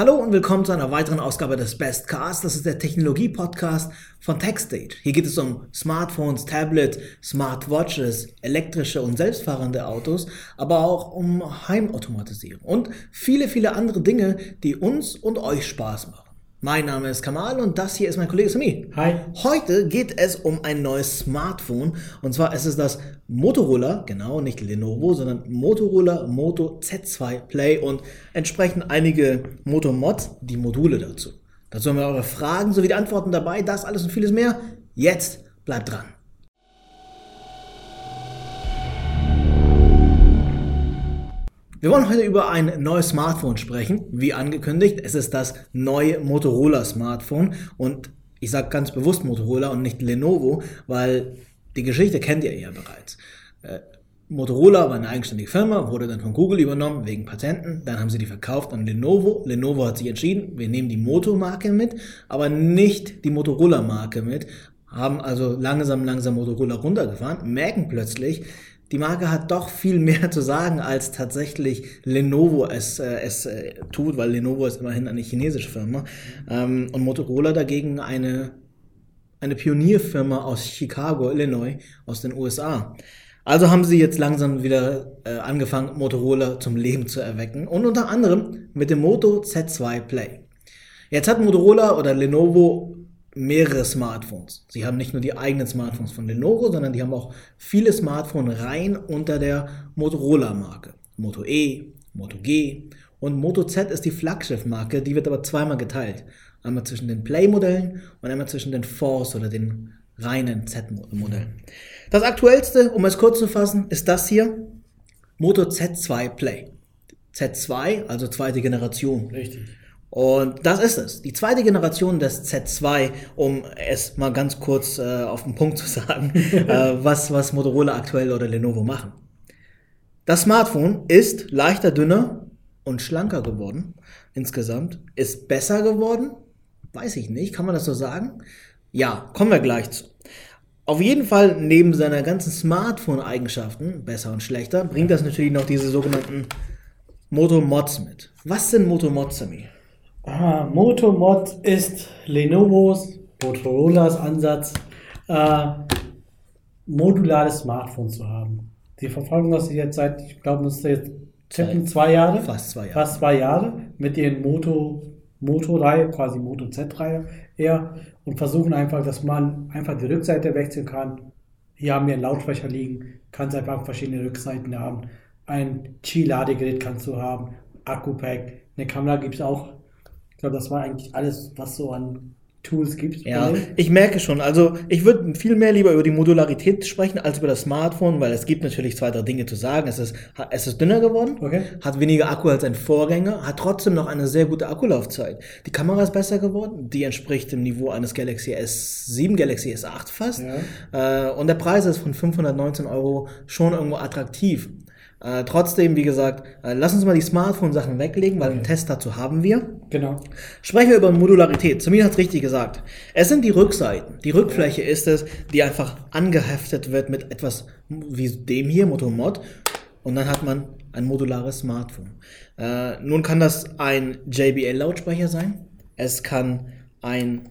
Hallo und willkommen zu einer weiteren Ausgabe des Best Cast. Das ist der Technologie-Podcast von TechStage. Hier geht es um Smartphones, Tablets, Smartwatches, elektrische und selbstfahrende Autos, aber auch um Heimautomatisierung und viele, viele andere Dinge, die uns und euch Spaß machen. Mein Name ist Kamal und das hier ist mein Kollege Sami. Hi. Heute geht es um ein neues Smartphone und zwar ist es das Motorola, genau, nicht Lenovo, sondern Motorola Moto Z2 Play und entsprechend einige Moto-Mods, die Module dazu. Dazu haben wir eure Fragen sowie die Antworten dabei, das alles und vieles mehr. Jetzt bleibt dran. Wir wollen heute über ein neues Smartphone sprechen. Wie angekündigt, es ist das neue Motorola Smartphone und ich sage ganz bewusst Motorola und nicht Lenovo, weil die Geschichte kennt ihr ja bereits. Äh, Motorola war eine eigenständige Firma, wurde dann von Google übernommen wegen Patenten. Dann haben sie die verkauft an Lenovo. Lenovo hat sich entschieden, wir nehmen die Moto-Marke mit, aber nicht die Motorola-Marke mit. Haben also langsam, langsam Motorola runtergefahren, merken plötzlich, die Marke hat doch viel mehr zu sagen, als tatsächlich Lenovo es, äh, es äh, tut, weil Lenovo ist immerhin eine chinesische Firma. Ähm, und Motorola dagegen eine, eine Pionierfirma aus Chicago, Illinois, aus den USA. Also haben sie jetzt langsam wieder äh, angefangen, Motorola zum Leben zu erwecken. Und unter anderem mit dem Moto Z2 Play. Jetzt hat Motorola oder Lenovo mehrere Smartphones. Sie haben nicht nur die eigenen Smartphones von Lenovo, sondern die haben auch viele Smartphones rein unter der Motorola-Marke. Moto E, Moto G und Moto Z ist die Flaggschiff-Marke, die wird aber zweimal geteilt. Einmal zwischen den Play-Modellen und einmal zwischen den Force oder den reinen Z-Modellen. Das aktuellste, um es kurz zu fassen, ist das hier, Moto Z2 Play. Z2, also zweite Generation. Richtig. Und das ist es. Die zweite Generation des Z2, um es mal ganz kurz äh, auf den Punkt zu sagen, äh, was, was Motorola aktuell oder Lenovo machen. Das Smartphone ist leichter, dünner und schlanker geworden insgesamt. Ist besser geworden? Weiß ich nicht. Kann man das so sagen? Ja, kommen wir gleich zu. Auf jeden Fall, neben seiner ganzen Smartphone-Eigenschaften, besser und schlechter, bringt das natürlich noch diese sogenannten Moto-Mods mit. Was sind Moto-Mods, Sammy? Ah, Motomod ist Lenovos, Motorolas Ansatz, äh, modulares Smartphone zu haben. Die verfolgen das jetzt seit, ich glaube, das ist jetzt tippen zwei Jahre. Fast zwei Jahre. Fast zwei Jahre mit ihren Moto, Moto-Reihe, quasi Moto Z-Reihe eher und versuchen einfach, dass man einfach die Rückseite wechseln kann. Hier haben wir einen Lautsprecher liegen, kannst einfach verschiedene Rückseiten haben. Ein Qi-Ladegerät kannst du haben, Akku-Pack, eine Kamera gibt es auch glaube, das war eigentlich alles, was so an Tools gibt. Ja, ich merke schon. Also ich würde viel mehr lieber über die Modularität sprechen als über das Smartphone, weil es gibt natürlich zwei, drei Dinge zu sagen. Es ist, es ist dünner geworden, okay. hat weniger Akku als ein Vorgänger, hat trotzdem noch eine sehr gute Akkulaufzeit. Die Kamera ist besser geworden, die entspricht dem Niveau eines Galaxy S7, Galaxy S8 fast. Ja. Äh, und der Preis ist von 519 Euro schon irgendwo attraktiv. Äh, trotzdem, wie gesagt, äh, lass uns mal die Smartphone-Sachen weglegen, weil okay. einen Test dazu haben wir. Genau. Sprechen wir über Modularität. Zumindest hat es richtig gesagt. Es sind die Rückseiten. Die Rückfläche ist es, die einfach angeheftet wird mit etwas wie dem hier, Motomod. Und dann hat man ein modulares Smartphone. Äh, nun kann das ein JBL-Lautsprecher sein. Es kann ein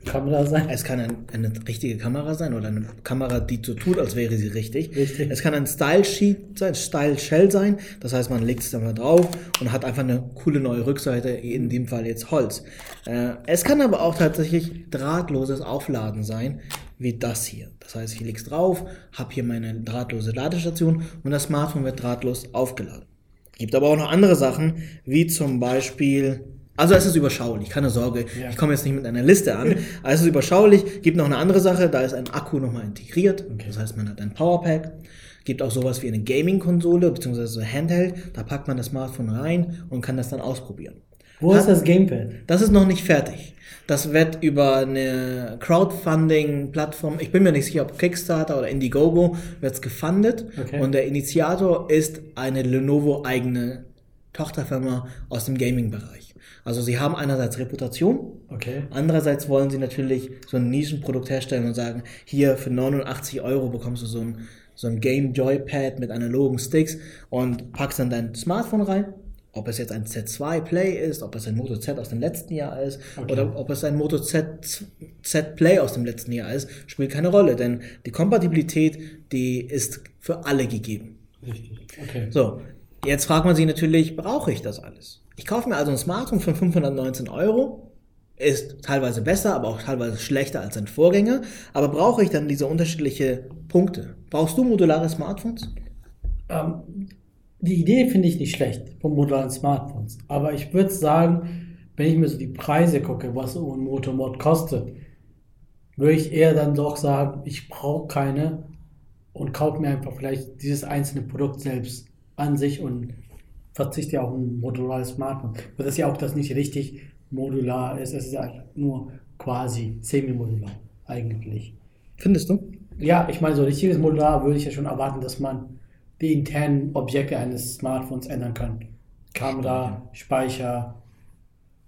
Hasselblad-Kamera sein. Es kann ein, eine richtige Kamera sein oder eine Kamera, die so tut, als wäre sie richtig. Richtig. Es kann ein Style-Sheet sein, Style-Shell sein. Das heißt, man legt es dann mal drauf und hat einfach eine coole neue Rückseite, in dem Fall jetzt Holz. Äh, es kann aber auch tatsächlich drahtloses Aufladen sein, wie das hier. Das heißt, ich lege es drauf, habe hier meine drahtlose Ladestation und das Smartphone wird drahtlos aufgeladen. Gibt aber auch noch andere Sachen, wie zum Beispiel also es ist überschaulich, keine Sorge. Ja. Ich komme jetzt nicht mit einer Liste an. Aber es ist überschaulich. Gibt noch eine andere Sache, da ist ein Akku nochmal integriert. Okay. Das heißt, man hat ein Powerpack. Gibt auch sowas wie eine Gaming-Konsole bzw. so Handheld. Da packt man das Smartphone rein und kann das dann ausprobieren. Wo hat, ist das Gamepad? Das ist noch nicht fertig. Das wird über eine Crowdfunding-Plattform, ich bin mir nicht sicher, ob Kickstarter oder Indiegogo, wird es gefundet. Okay. Und der Initiator ist eine Lenovo-eigene Tochterfirma aus dem Gaming-Bereich. Also sie haben einerseits Reputation, okay. andererseits wollen sie natürlich so ein Nischenprodukt herstellen und sagen, hier für 89 Euro bekommst du so ein, so ein Game Joypad mit analogen Sticks und packst dann dein Smartphone rein ob es jetzt ein Z2 Play ist, ob es ein Moto Z aus dem letzten Jahr ist Okay. oder ob es ein Moto Z, Z Play aus dem letzten Jahr ist, spielt keine Rolle, denn die Kompatibilität, die ist für alle gegeben. Richtig. Okay. So, jetzt fragt man sich natürlich, brauche ich das alles? Ich kaufe mir also ein Smartphone für 519 Euro, ist teilweise besser, aber auch teilweise schlechter als sein Vorgänger, aber brauche ich dann diese unterschiedlichen Punkte? Brauchst du modulare Smartphones? Ähm, die Idee finde ich nicht schlecht von modularen Smartphones. Aber ich würde sagen, wenn ich mir so die Preise gucke, was so ein Motomod kostet, würde ich eher dann doch sagen, ich brauche keine und kaufe mir einfach vielleicht dieses einzelne Produkt selbst an sich und verzichte ja auf ein modulares Smartphone. Weil das ja auch das nicht richtig modular ist. Es ist ja nur quasi semi-modular eigentlich. Findest du? Ja, ich meine, so richtiges Modular würde ich ja schon erwarten, dass man die internen Objekte eines Smartphones ändern kann. Kamera, Speicher,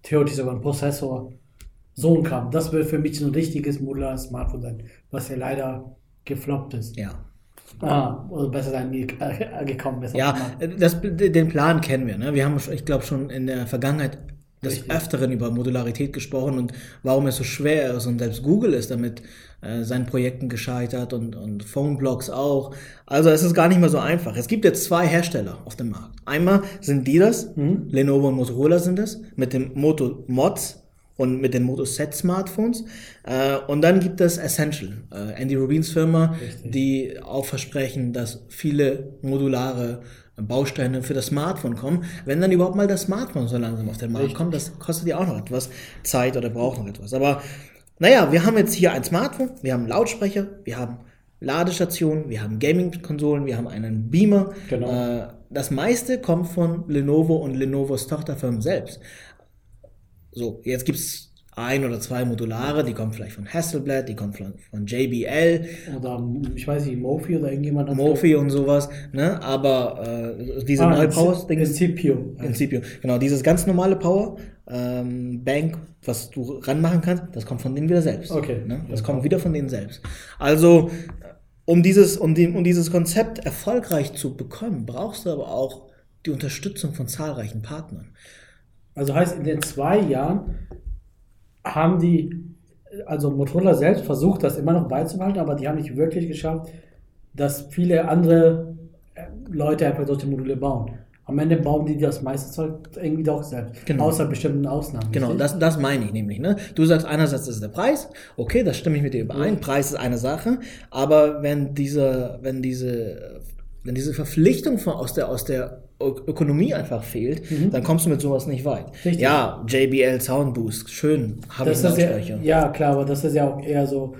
theoretisch sogar ein Prozessor. So ein Kram. Das wird für mich so ein richtiges modulares Smartphone sein, was ja leider gefloppt ist. Ja. Ah, oder besser sein, ge äh, gekommen ist. Ja, das, den Plan kennen wir. Ne? Wir haben, ich glaube, schon in der Vergangenheit des Richtig. Öfteren über Modularität gesprochen und warum es so schwer ist. Und selbst Google ist damit äh, seinen Projekten gescheitert und, und Phoneblocks auch. Also es ist gar nicht mehr so einfach. Es gibt jetzt zwei Hersteller auf dem Markt. Einmal sind die das, Lenovo und Motorola sind es, mit dem Moto Mods und mit den Moto Z Smartphones. Äh, und dann gibt es Essential, äh, Andy Rubins Firma, Richtig. die auch versprechen, dass viele modulare Bausteine für das Smartphone kommen. Wenn dann überhaupt mal das Smartphone so langsam auf den Markt Richtig. kommt, das kostet ja auch noch etwas Zeit oder braucht noch etwas. Aber naja, wir haben jetzt hier ein Smartphone, wir haben Lautsprecher, wir haben Ladestationen, wir haben Gaming-Konsolen, wir haben einen Beamer. Genau. Äh, das meiste kommt von Lenovo und Lenovos Tochterfirmen selbst. So, jetzt gibt's ein oder zwei Modulare, die kommen vielleicht von Hasselblad, die kommen von, von JBL, Oder, ich weiß nicht, Mofi oder irgendjemand. Mofi und sowas, ne? Aber äh, diese Ah, neue Power Ding Incipio. Incipio, genau, dieses ganz normale Power ähm, Bank, was du ranmachen kannst, das kommt von denen wieder selbst. Okay. Ne? Das kommt wieder von denen selbst. Also um dieses, um, den, um dieses Konzept erfolgreich zu bekommen, brauchst du aber auch die Unterstützung von zahlreichen Partnern. Also heißt, in den zwei Jahren haben die, also Motorola selbst versucht, das immer noch beizubehalten, aber die haben nicht wirklich geschafft, dass viele andere äh, Leute einfach solche Module bauen. Am Ende bauen die das meiste Zeug irgendwie doch selbst. Genau. Außer bestimmten Ausnahmen. Genau, das, das meine ich nämlich. Ne? Du sagst einerseits ist der Preis, okay, das stimme ich mit dir überein. Preis ist eine Sache, aber wenn diese, wenn diese, wenn diese Verpflichtung von, aus der aus der Ökonomie einfach fehlt, dann kommst du mit sowas nicht weit. Richtig. Ja, JBL Soundboost, schön, habe ich Das ja, ja, klar, aber das ist ja auch eher so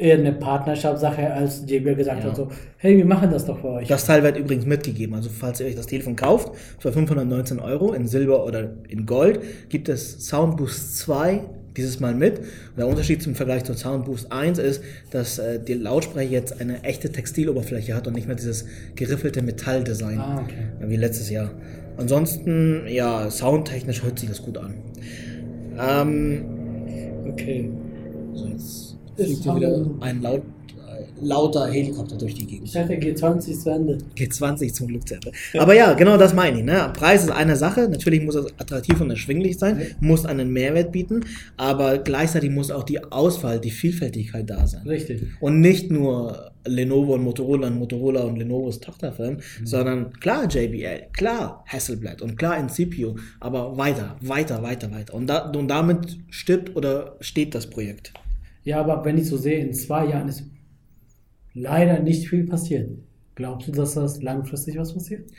eher eine Partnerschaftssache, als JBL gesagt Ja. hat, so, hey, wir machen das doch für euch. Das Teil wird übrigens mitgegeben. Also falls ihr euch das Telefon kauft, für 519 Euro in Silber oder in Gold, gibt es Soundboost 2 dieses Mal mit. Und der Unterschied zum Vergleich zu Soundboost 1 ist, dass äh, der Lautsprecher jetzt eine echte Textiloberfläche hat und nicht mehr dieses geriffelte Metalldesign Ah, okay. wie letztes Jahr. Ansonsten, ja, soundtechnisch hört sich das gut an. Ähm, Okay. so jetzt Ist fliegt hier wieder ein laut, lauter Helikopter durch die Gegend. Ich dachte, G20 ist zu Ende. G20 zum Glück zu Ende. Aber ja, genau das meine ich. Ne? Preis ist eine Sache. Natürlich muss es attraktiv und erschwinglich sein, muss einen Mehrwert bieten, aber gleichzeitig muss auch die Auswahl, die Vielfältigkeit da sein. Richtig. Und nicht nur Lenovo und Motorola und Motorola und Lenovos Tochterfirmen, sondern klar JBL, klar Hasselblad und klar Incipio, aber weiter, weiter, weiter, weiter. Und, da, und damit stirbt oder steht das Projekt. Ja, aber wenn ich so sehe, in zwei Jahren ist leider nicht viel passiert. Glaubst du, dass das langfristig was passiert?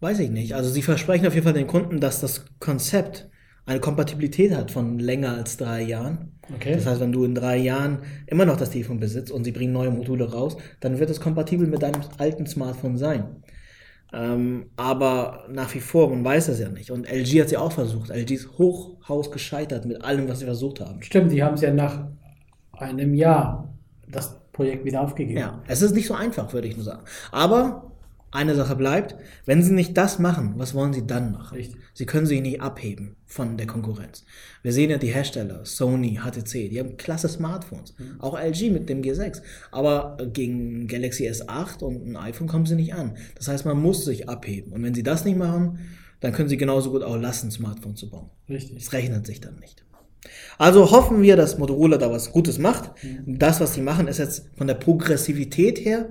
Weiß ich nicht. Also sie versprechen auf jeden Fall den Kunden, dass das Konzept eine Kompatibilität hat von länger als drei Jahren. Okay. Das heißt, wenn du in drei Jahren immer noch das Telefon besitzt und sie bringen neue Module raus, dann wird es kompatibel mit deinem alten Smartphone sein. Ähm, aber nach wie vor, man weiß das ja nicht. Und LG hat sie auch versucht. LG ist hochhaus gescheitert mit allem, was sie versucht haben. Stimmt, die haben es ja nach einem Jahr das Projekt wieder aufgegeben. Ja, es ist nicht so einfach, würde ich nur sagen. Aber eine Sache bleibt, wenn sie nicht das machen, was wollen sie dann machen? Richtig. Sie können sich nicht abheben von der Konkurrenz. Wir sehen ja die Hersteller, Sony, HTC, die haben klasse Smartphones. Auch LG mit dem G6. Aber gegen Galaxy S8 und ein iPhone kommen sie nicht an. Das heißt, man muss sich abheben. Und wenn sie das nicht machen, dann können sie genauso gut auch lassen, Smartphone zu bauen. Richtig. Es rechnet sich dann nicht. Also hoffen wir, dass Motorola da was Gutes macht. Das, was sie machen, ist jetzt von der Progressivität her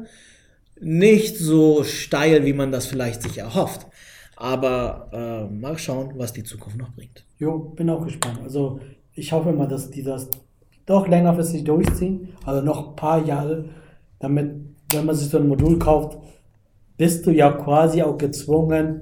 nicht so steil, wie man das vielleicht sich erhofft. Aber äh, mal schauen, was die Zukunft noch bringt. Jo, bin auch gespannt. Also ich hoffe mal, dass die das doch längerfristig durchziehen, also noch ein paar Jahre, damit, wenn man sich so ein Modul kauft, bist du ja quasi auch gezwungen,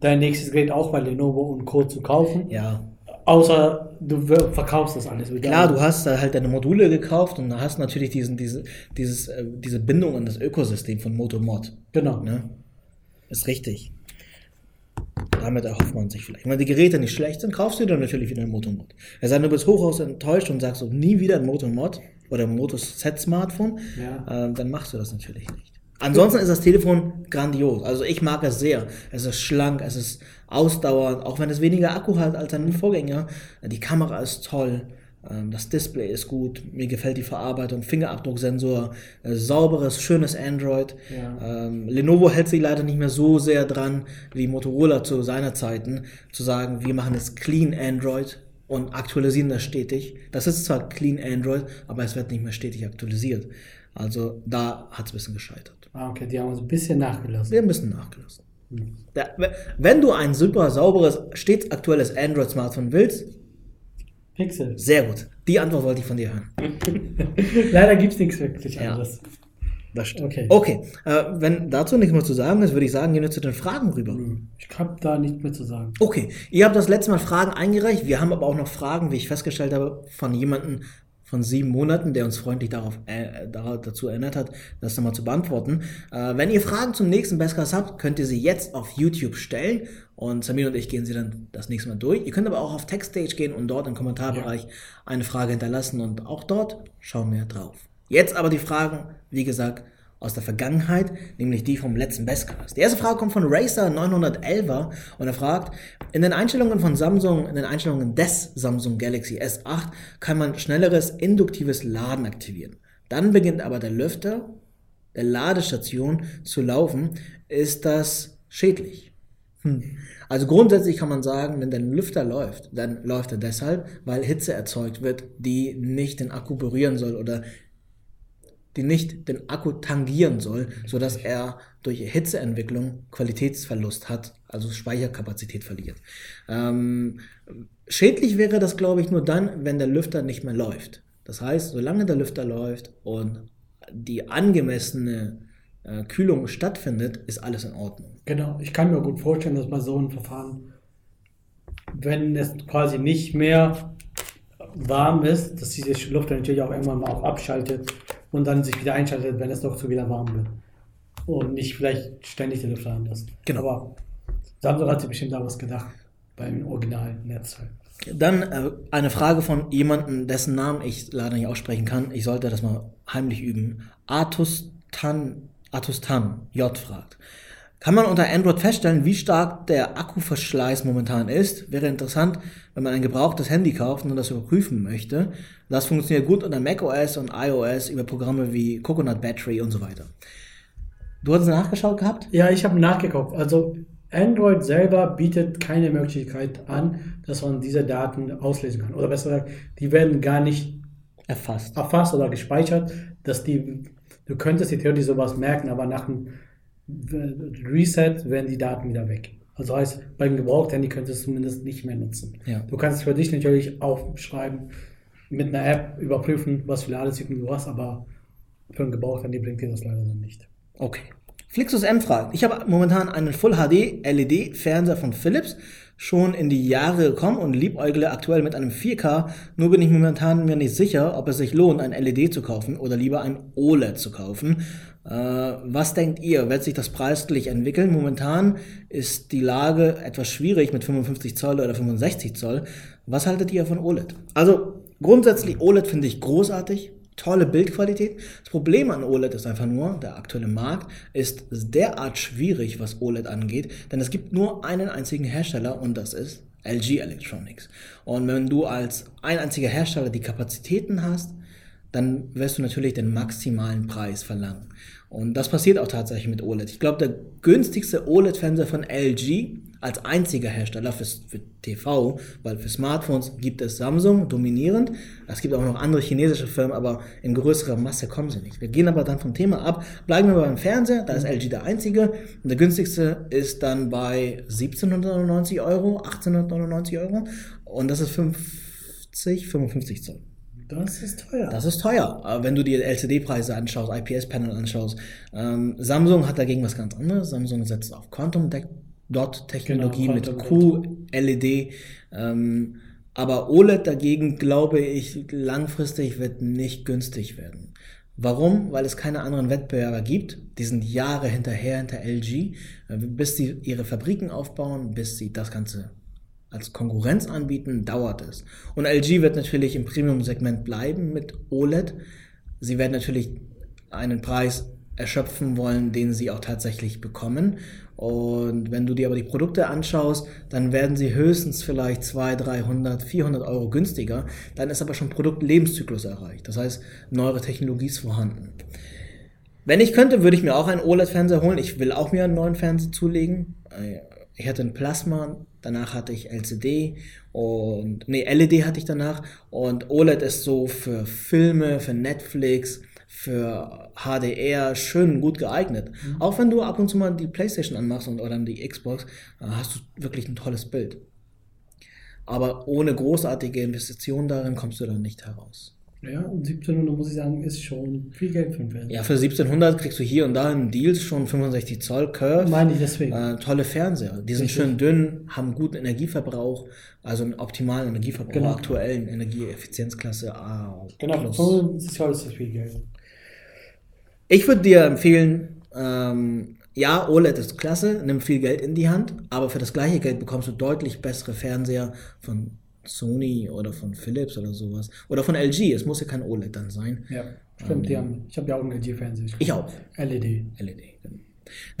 dein nächstes Gerät auch bei Lenovo und Co. zu kaufen. Ja, Außer du verkaufst das alles wieder. Klar, du hast da halt deine Module gekauft und hast natürlich diesen, diese, dieses, äh, diese Bindung an das Ökosystem von Motomod. Genau. Ne? Ist richtig. Damit erhofft man sich vielleicht. Wenn die Geräte nicht schlecht sind, kaufst du dir natürlich wieder ein Motomod. Es sei denn, du bist hochaus enttäuscht und sagst so, nie wieder ein Motomod oder ein Moto-Set-Smartphone, Ja. äh, dann machst du das natürlich nicht. Ansonsten ist das Telefon grandios. Also ich mag es sehr. Es ist schlank, es ist ausdauernd, auch wenn es weniger Akku hat als sein Vorgänger. Die Kamera ist toll, ähm, das Display ist gut, mir gefällt die Verarbeitung, Fingerabdrucksensor, äh, sauberes, schönes Android. Ja. Ähm, Lenovo hält sich leider nicht mehr so sehr dran wie Motorola zu seiner Zeiten, zu sagen, wir machen jetzt Clean Android und aktualisieren das stetig. Das ist zwar Clean Android, aber es wird nicht mehr stetig aktualisiert. Also da hat es ein bisschen gescheitert. Ah, okay, die haben uns ein bisschen nachgelassen. Wir müssen nachgelassen. Da, wenn du ein super sauberes, stets aktuelles Android-Smartphone willst, Pixel. sehr gut. Die Antwort wollte ich von dir hören. Leider gibt es nichts wirklich Ja. anderes. Das stimmt. Okay. Okay, äh, wenn dazu nichts mehr zu sagen ist, würde ich sagen, gehen wir zu den Fragen rüber. Ich habe da nichts mehr zu sagen. Okay, ihr habt das letzte Mal Fragen eingereicht. Wir haben aber auch noch Fragen, wie ich festgestellt habe, von jemandem von sieben Monaten, der uns freundlich darauf, äh, dazu erinnert hat, das nochmal zu beantworten. Äh, wenn ihr Fragen zum nächsten Bestcast habt, könnt ihr sie jetzt auf YouTube stellen und Samir und ich gehen sie dann das nächste Mal durch. Ihr könnt aber auch auf Techstage gehen und dort im Kommentarbereich eine Frage hinterlassen und auch dort schauen wir drauf. Jetzt aber die Fragen, wie gesagt, aus der Vergangenheit, nämlich die vom letzten Bestcast. Die erste Frage kommt von Racer911er und er fragt, in den Einstellungen von Samsung, in den Einstellungen des Samsung Galaxy S8 kann man schnelleres induktives Laden aktivieren. Dann beginnt aber der Lüfter der Ladestation zu laufen. Ist das schädlich? Hm. Also grundsätzlich kann man sagen, wenn der Lüfter läuft, dann läuft er deshalb, weil Hitze erzeugt wird, die nicht den Akku berühren soll oder die nicht den Akku tangieren soll, sodass er durch Hitzeentwicklung Qualitätsverlust hat, also Speicherkapazität verliert. Ähm, schädlich wäre das, glaube ich, nur dann, wenn der Lüfter nicht mehr läuft. Das heißt, solange der Lüfter läuft und die angemessene äh, Kühlung stattfindet, ist alles in Ordnung. Genau, ich kann mir gut vorstellen, dass bei so einem Verfahren, wenn es quasi nicht mehr warm ist, dass diese Luft dann natürlich auch irgendwann mal auch abschaltet und dann sich wieder einschaltet, wenn es doch zu wieder warm wird. Und nicht vielleicht ständig den Lüfter anlässt. Genau. Aber Samsung hat sich bestimmt da was gedacht beim originalen Netzteil. Dann äh, eine Frage von jemandem, dessen Namen ich leider nicht aussprechen kann. Ich sollte das mal heimlich üben. Atustan, Atustan J fragt. Kann man unter Android feststellen, wie stark der Akkuverschleiß momentan ist? Wäre interessant, wenn man ein gebrauchtes Handy kauft und das überprüfen möchte. Das funktioniert gut unter macOS und iOS über Programme wie Coconut Battery und so weiter. Du hast nachgeschaut gehabt? Ja, ich habe nachgeguckt. Also Android selber bietet keine Möglichkeit an, dass man diese Daten auslesen kann. Oder besser gesagt, die werden gar nicht Erfasst. erfasst oder gespeichert, dass die, du könntest dir theoretisch sowas merken, aber nach dem Reset werden die Daten wieder weg. Also heißt, beim Gebrauchthandy könntest du es zumindest nicht mehr nutzen. Ja. Du kannst für dich natürlich aufschreiben, mit einer App überprüfen, was für Ladezyklen du hast, aber für ein Gebrauchthandy bringt dir das leider dann nicht. Okay. Flixus M fragt, ich habe momentan einen Full HD LED Fernseher von Philips, schon in die Jahre gekommen und liebäugle aktuell mit einem 4K, nur bin ich momentan mir nicht sicher, ob es sich lohnt, ein LED zu kaufen oder lieber ein OLED zu kaufen. Äh, was denkt ihr, wird sich das preislich entwickeln? Momentan ist die Lage etwas schwierig mit 55 Zoll oder 65 Zoll. Was haltet ihr von OLED? Also grundsätzlich OLED finde ich großartig, tolle Bildqualität. Das Problem an OLED ist einfach nur, der aktuelle Markt ist derart schwierig, was OLED angeht, denn es gibt nur einen einzigen Hersteller und das ist LG Electronics. Und wenn du als ein einziger Hersteller die Kapazitäten hast, dann wirst du natürlich den maximalen Preis verlangen. Und das passiert auch tatsächlich mit OLED. Ich glaube, der günstigste OLED-Fernseher von LG als einziger Hersteller für, für TV, weil für Smartphones gibt es Samsung dominierend. Es gibt auch noch andere chinesische Firmen, aber in größerer Masse kommen sie nicht. Wir gehen aber dann vom Thema ab. Bleiben wir beim Fernseher, da ist LG der einzige. Und der günstigste ist dann bei 1799 Euro, 1899 Euro. Und das ist 50, 55 Zoll. Das ist teuer. Das ist teuer. Wenn du dir LCD-Preise anschaust, IPS-Panel anschaust, ähm, Samsung hat dagegen was ganz anderes. Samsung setzt auf Quantum Dot Technologie Genau, mit QLED. Ähm, aber OLED dagegen, glaube ich, langfristig wird nicht günstig werden. Warum? Weil es keine anderen Wettbewerber gibt. Die sind Jahre hinterher hinter LG, äh, bis sie ihre Fabriken aufbauen, bis sie das Ganze als Konkurrenz anbieten, dauert es. Und LG wird natürlich im Premium-Segment bleiben mit OLED. Sie werden natürlich einen Preis erschöpfen wollen, den sie auch tatsächlich bekommen. Und wenn du dir aber die Produkte anschaust, dann werden sie höchstens vielleicht 200, 300, 400 Euro günstiger. Dann ist aber schon Produktlebenszyklus erreicht. Das heißt, neuere Technologie ist vorhanden. Wenn ich könnte, würde ich mir auch einen OLED-Fernseher holen. Ich will auch mir einen neuen Fernseher zulegen. Ich hatte ein Plasma, danach hatte ich LCD und nee, LED hatte ich danach und OLED ist so für Filme, für Netflix, für HDR schön gut geeignet. Mhm. Auch wenn du ab und zu mal die Playstation anmachst und, oder die Xbox, äh, hast du wirklich ein tolles Bild. Aber ohne großartige Investitionen darin kommst du dann nicht heraus. Ja, und 1700 muss ich sagen, ist schon viel Geld für einen Fernseher. Ja, für 1700 kriegst du hier und da in Deals schon 65 Zoll Curve. Meine ich deswegen. Äh, tolle Fernseher. Die sind Richtig. schön dünn, haben guten Energieverbrauch, also einen optimalen Energieverbrauch, Genau. aktuellen Energieeffizienzklasse A. genau, plus. 75 Euro ist das viel Geld. Ich würde dir empfehlen, ähm, ja, OLED ist klasse, nimm viel Geld in die Hand, aber für das gleiche Geld bekommst du deutlich bessere Fernseher von Sony oder von Philips oder sowas. Oder von LG, es muss ja kein OLED dann sein. Ja, stimmt. Die haben, ich habe ja auch einen LG-Fernseher. Ich auch. LED. LED.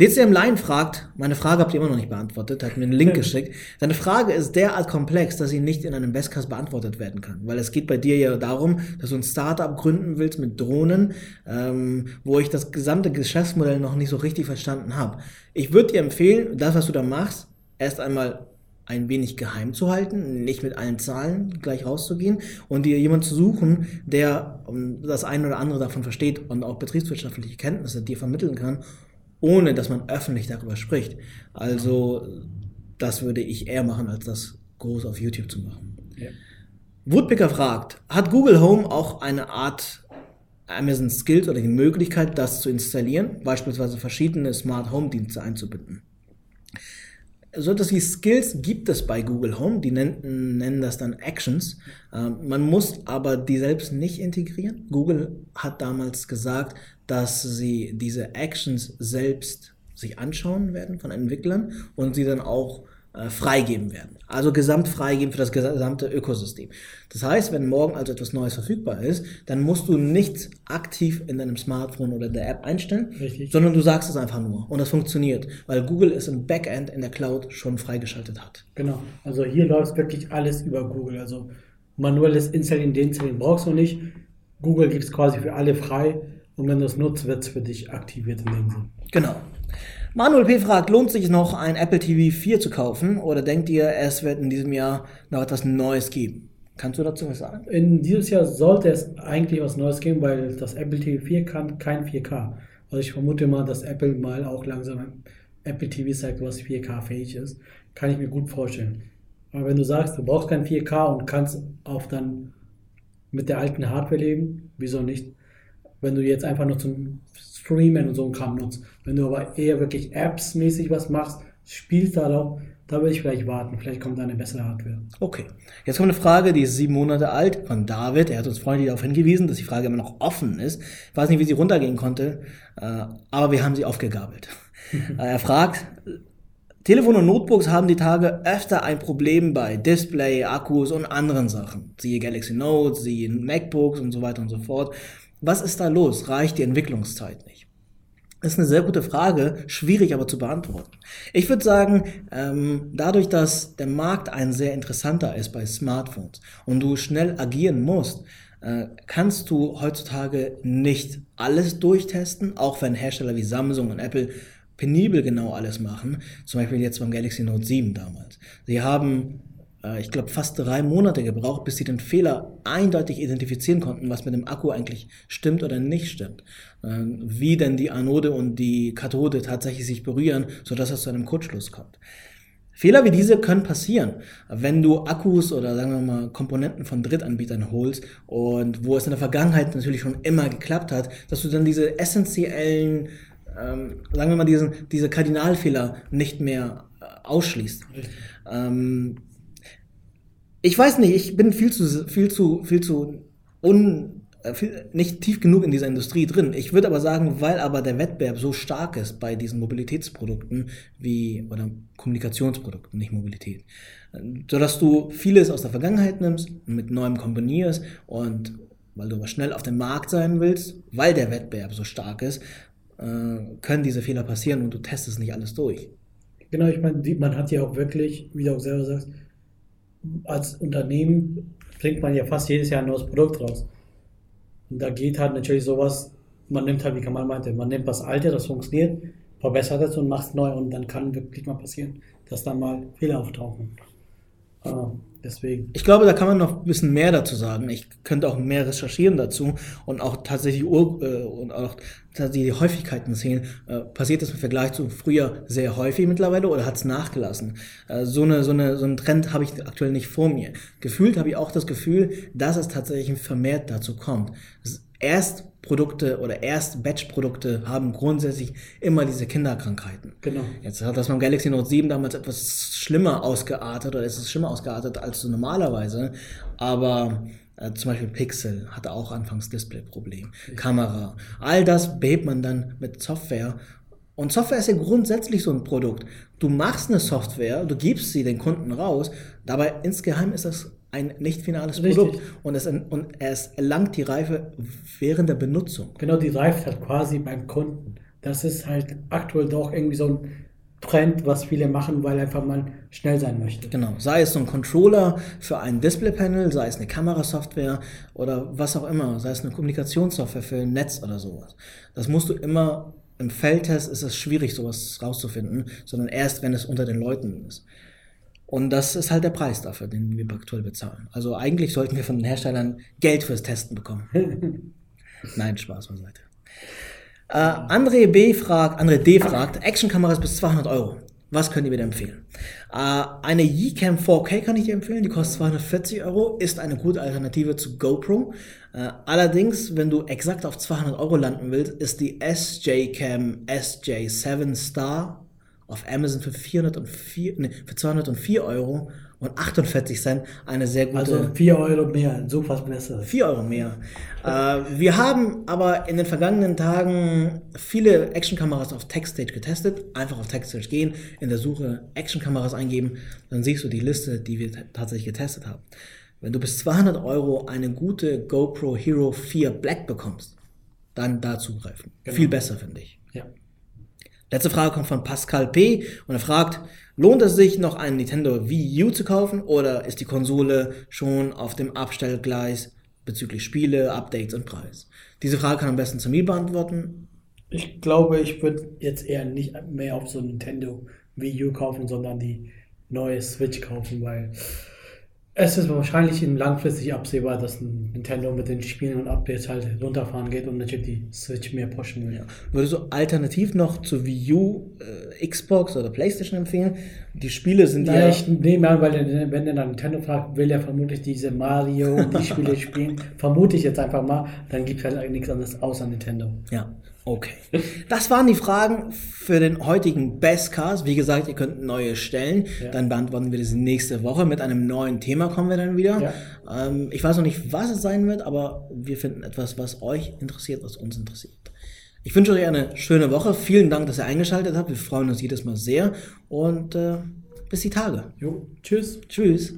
DCM Line fragt, meine Frage habt ihr immer noch nicht beantwortet, hat mir einen Link geschickt. Seine Frage ist derart komplex, dass sie nicht in einem Bestcast beantwortet werden kann. Weil es geht bei dir ja darum, dass du ein Startup gründen willst mit Drohnen, ähm, wo ich das gesamte Geschäftsmodell noch nicht so richtig verstanden habe. Ich würde dir empfehlen, das, was du da machst, erst einmal ein wenig geheim zu halten, nicht mit allen Zahlen gleich rauszugehen und dir jemanden zu suchen, der um, das eine oder andere davon versteht und auch betriebswirtschaftliche Kenntnisse dir vermitteln kann, ohne dass man öffentlich darüber spricht. Also das würde ich eher machen, als das groß auf YouTube zu machen. Ja. Woodpicker fragt, hat Google Home auch eine Art Amazon Skills oder die Möglichkeit, das zu installieren, beispielsweise verschiedene Smart Home Dienste einzubinden? So etwas wie Skills gibt es bei Google Home, die nennen, nennen das dann Actions. Ähm, man muss aber die selbst nicht integrieren. Google hat damals gesagt, dass sie diese Actions selbst sich anschauen werden von Entwicklern und sie dann auch äh, freigeben werden. Also gesamt freigeben für das gesamte Ökosystem. Das heißt, wenn morgen also etwas Neues verfügbar ist, dann musst du nichts aktiv in deinem Smartphone oder der App einstellen, Richtig. sondern du sagst es einfach nur und das funktioniert, weil Google es im Backend in der Cloud schon freigeschaltet hat. Genau. Also hier läuft wirklich alles über Google. Also manuelles Installieren, Deinstallieren brauchst du nicht. Google gibt es quasi für alle frei und wenn du es nutzt, wird es für dich aktiviert in dem Sinn. Genau. Manuel P. fragt, lohnt sich noch ein Apple TV 4 zu kaufen oder denkt ihr, es wird in diesem Jahr noch etwas Neues geben? Kannst du dazu was sagen? In dieses Jahr sollte es eigentlich was Neues geben, weil das Apple TV 4 kann kein 4K. Also ich vermute mal, dass Apple mal auch langsam ein Apple TV zeigt, was 4K fähig ist. Kann ich mir gut vorstellen. Aber wenn du sagst, du brauchst kein 4K und kannst auch dann mit der alten Hardware leben, wieso nicht? Wenn du jetzt einfach nur zum Streamen und so ein Kram nutzt. Wenn du aber eher wirklich Apps-mäßig was machst, spielst darauf, da würde ich vielleicht warten. Vielleicht kommt da eine bessere Hardware. Okay. Jetzt kommt eine Frage, die ist sieben Monate alt, von David. Er hat uns freundlich darauf hingewiesen, dass die Frage immer noch offen ist. Ich weiß nicht, wie sie runtergehen konnte, äh, aber wir haben sie aufgegabelt. Äh, er fragt, Telefon und Notebooks haben die Tage öfter ein Problem bei Display, Akkus und anderen Sachen. Siehe Galaxy Note, siehe MacBooks und so weiter und so fort. Was ist da los? Reicht die Entwicklungszeit nicht? Das ist eine sehr gute Frage, schwierig aber zu beantworten. Ich würde sagen, ähm, dadurch, dass der Markt ein sehr interessanter ist bei Smartphones und du schnell agieren musst, äh, kannst du heutzutage nicht alles durchtesten, auch wenn Hersteller wie Samsung und Apple penibel genau alles machen. Zum Beispiel jetzt beim Galaxy Note 7 damals. Sie haben, äh, ich glaube, fast drei Monate gebraucht, bis sie den Fehler eindeutig identifizieren konnten, was mit dem Akku eigentlich stimmt oder nicht stimmt. Äh, wie denn die Anode und die Kathode tatsächlich sich berühren, sodass es zu einem Kurzschluss kommt. Fehler wie diese können passieren, wenn du Akkus oder sagen wir mal Komponenten von Drittanbietern holst und wo es in der Vergangenheit natürlich schon immer geklappt hat, dass du dann diese essentiellen, ähm, sagen wir mal, diesen, diese Kardinalfehler nicht mehr äh, ausschließt. Ähm, ich weiß nicht, ich bin viel zu, viel zu, viel zu un, äh, nicht tief genug in dieser Industrie drin. Ich würde aber sagen, weil aber der Wettbewerb so stark ist bei diesen Mobilitätsprodukten wie oder Kommunikationsprodukten, nicht Mobilität, sodass du vieles aus der Vergangenheit nimmst, mit neuem kombinierst und weil du aber schnell auf dem Markt sein willst, weil der Wettbewerb so stark ist, äh, können diese Fehler passieren und du testest nicht alles durch. Genau, ich meine, man hat ja auch wirklich, wie du auch selber sagst, als Unternehmen bringt man ja fast jedes Jahr ein neues Produkt raus. Und da geht halt natürlich sowas, man nimmt halt, wie Kamal meinte, man nimmt was Alte, das funktioniert, verbessert es und macht es neu und dann kann wirklich mal passieren, dass da mal Fehler auftauchen. Deswegen. Ich glaube, da kann man noch ein bisschen mehr dazu sagen. Ich könnte auch mehr recherchieren dazu und auch tatsächlich Ur äh, und auch tatsächlich die Häufigkeiten sehen. Äh, passiert das im Vergleich zu früher sehr häufig mittlerweile oder hat es nachgelassen? Äh, so, eine, so, eine, so einen Trend habe ich aktuell nicht vor mir. Gefühlt habe ich auch das Gefühl, dass es tatsächlich vermehrt dazu kommt. Erstprodukte oder Erst-Batch-Produkte haben grundsätzlich immer diese Kinderkrankheiten. Genau. Jetzt hat das beim Galaxy Note 7 damals etwas schlimmer ausgeartet oder ist es schlimmer ausgeartet als so normalerweise. Aber äh, zum Beispiel Pixel hatte auch anfangs Display-Problem, Kamera. All das behebt man dann mit Software. Und Software ist ja grundsätzlich so ein Produkt. Du machst eine Software, du gibst sie den Kunden raus, dabei insgeheim ist das ein nicht finales Richtig. Produkt und es, und es erlangt die Reife während der Benutzung. Genau, die reift halt quasi beim Kunden. Das ist halt aktuell doch irgendwie so ein Trend, was viele machen, weil einfach man schnell sein möchte. Genau, sei es so ein Controller für ein Displaypanel, sei es eine Kamerasoftware oder was auch immer, sei es eine Kommunikationssoftware für ein Netz oder sowas. Das musst du immer im Feldtest ist es schwierig, sowas rauszufinden, sondern erst, wenn es unter den Leuten ist. Und das ist halt der Preis dafür, den wir aktuell bezahlen. Also eigentlich sollten wir von den Herstellern Geld fürs Testen bekommen. Nein, Spaß beiseite. Äh, André B. fragt, André D. fragt, Actionkameras bis 200 Euro. Was könnt ihr mir empfehlen? Äh, eine Ycam 4K kann ich dir empfehlen, die kostet 240 Euro, ist eine gute Alternative zu GoPro. Äh, allerdings, wenn du exakt auf 200 Euro landen willst, ist die SJ-Cam SJ7 Star auf Amazon für, 404, nee, für 204 Euro und 48 Cent eine sehr gute. Also 4 Euro mehr, so fast besser. 4 Euro mehr. äh, wir haben aber in den vergangenen Tagen viele Actionkameras auf TechStage getestet. Einfach auf TechStage gehen, in der Suche Actionkameras eingeben, dann siehst du die Liste, die wir tatsächlich getestet haben. Wenn du bis 200 Euro eine gute GoPro Hero 4 Black bekommst, dann da zugreifen. Genau. Viel besser, finde ich. Letzte Frage kommt von Pascal P. und er fragt, lohnt es sich noch einen Nintendo Wii U zu kaufen oder ist die Konsole schon auf dem Abstellgleis bezüglich Spiele, Updates und Preis? Diese Frage kann am besten zu mir beantworten. Ich glaube, ich würde jetzt eher nicht mehr auf so Nintendo Wii U kaufen, sondern die neue Switch kaufen, weil es ist wahrscheinlich langfristig absehbar, dass Nintendo mit den Spielen und Updates halt runterfahren geht und natürlich die Switch mehr pushen will. Ja. Würdest du alternativ noch zu Wii U, äh, Xbox oder Playstation empfehlen? Die Spiele sind ja... ich nehme an, weil wenn er dann Nintendo fragt, will er vermutlich diese Mario und die Spiele spielen. Vermute ich jetzt einfach mal, dann gibt es halt nichts anderes außer Nintendo. Ja. Okay. Das waren die Fragen für den heutigen Bestcast. Wie gesagt, ihr könnt neue stellen. Ja. Dann beantworten wir das nächste Woche. Mit einem neuen Thema kommen wir dann wieder. Ja. Ähm, ich weiß noch nicht, was es sein wird, aber wir finden etwas, was euch interessiert, was uns interessiert. Ich wünsche euch eine schöne Woche. Vielen Dank, dass ihr eingeschaltet habt. Wir freuen uns jedes Mal sehr. Und äh, bis die Tage. Jo, tschüss. Tschüss.